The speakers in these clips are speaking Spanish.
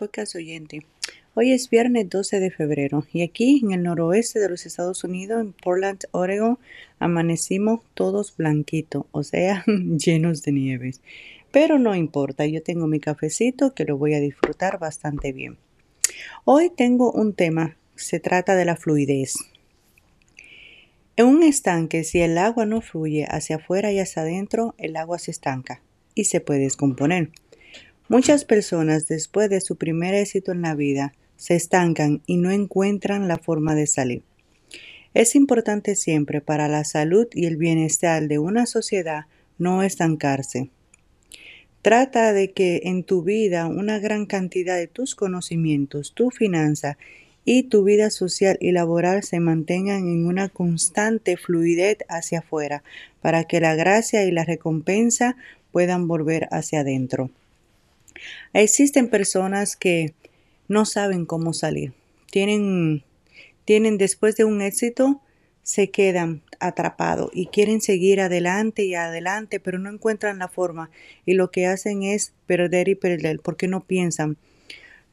podcast oyente. Hoy es viernes 12 de febrero y aquí en el noroeste de los Estados Unidos, en Portland, Oregon, amanecimos todos blanquitos, o sea, llenos de nieves. Pero no importa, yo tengo mi cafecito que lo voy a disfrutar bastante bien. Hoy tengo un tema, se trata de la fluidez. En un estanque, si el agua no fluye hacia afuera y hacia adentro, el agua se estanca y se puede descomponer. Muchas personas después de su primer éxito en la vida se estancan y no encuentran la forma de salir. Es importante siempre para la salud y el bienestar de una sociedad no estancarse. Trata de que en tu vida una gran cantidad de tus conocimientos, tu finanza y tu vida social y laboral se mantengan en una constante fluidez hacia afuera para que la gracia y la recompensa puedan volver hacia adentro. Existen personas que no saben cómo salir. Tienen, tienen después de un éxito, se quedan atrapados y quieren seguir adelante y adelante, pero no encuentran la forma y lo que hacen es perder y perder porque no piensan.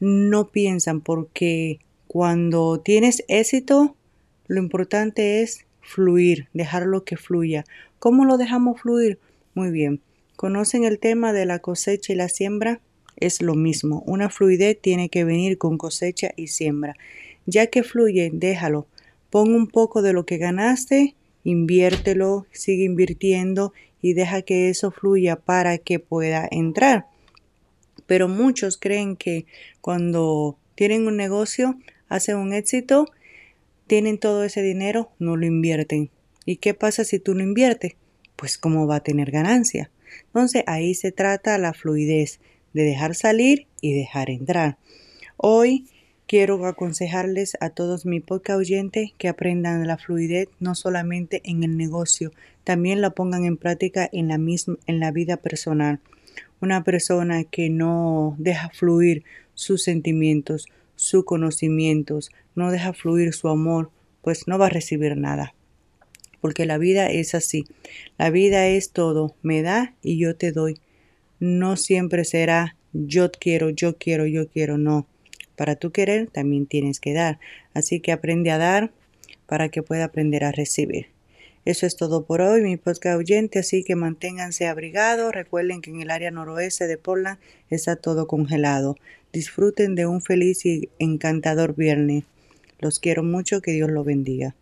No piensan porque cuando tienes éxito, lo importante es fluir, dejarlo que fluya. ¿Cómo lo dejamos fluir? Muy bien. ¿Conocen el tema de la cosecha y la siembra? Es lo mismo. Una fluidez tiene que venir con cosecha y siembra. Ya que fluye, déjalo. Pon un poco de lo que ganaste, inviértelo, sigue invirtiendo y deja que eso fluya para que pueda entrar. Pero muchos creen que cuando tienen un negocio, hacen un éxito, tienen todo ese dinero, no lo invierten. ¿Y qué pasa si tú no inviertes? Pues cómo va a tener ganancia. Entonces ahí se trata la fluidez de dejar salir y dejar entrar. Hoy quiero aconsejarles a todos mi podcast oyentes que aprendan la fluidez no solamente en el negocio, también la pongan en práctica en la misma en la vida personal. Una persona que no deja fluir sus sentimientos, sus conocimientos, no deja fluir su amor, pues no va a recibir nada. Porque la vida es así. La vida es todo, me da y yo te doy no siempre será yo quiero, yo quiero, yo quiero, no. Para tu querer también tienes que dar. Así que aprende a dar para que pueda aprender a recibir. Eso es todo por hoy, mi podcast oyente, así que manténganse abrigados. Recuerden que en el área noroeste de Portland está todo congelado. Disfruten de un feliz y encantador viernes. Los quiero mucho, que Dios los bendiga.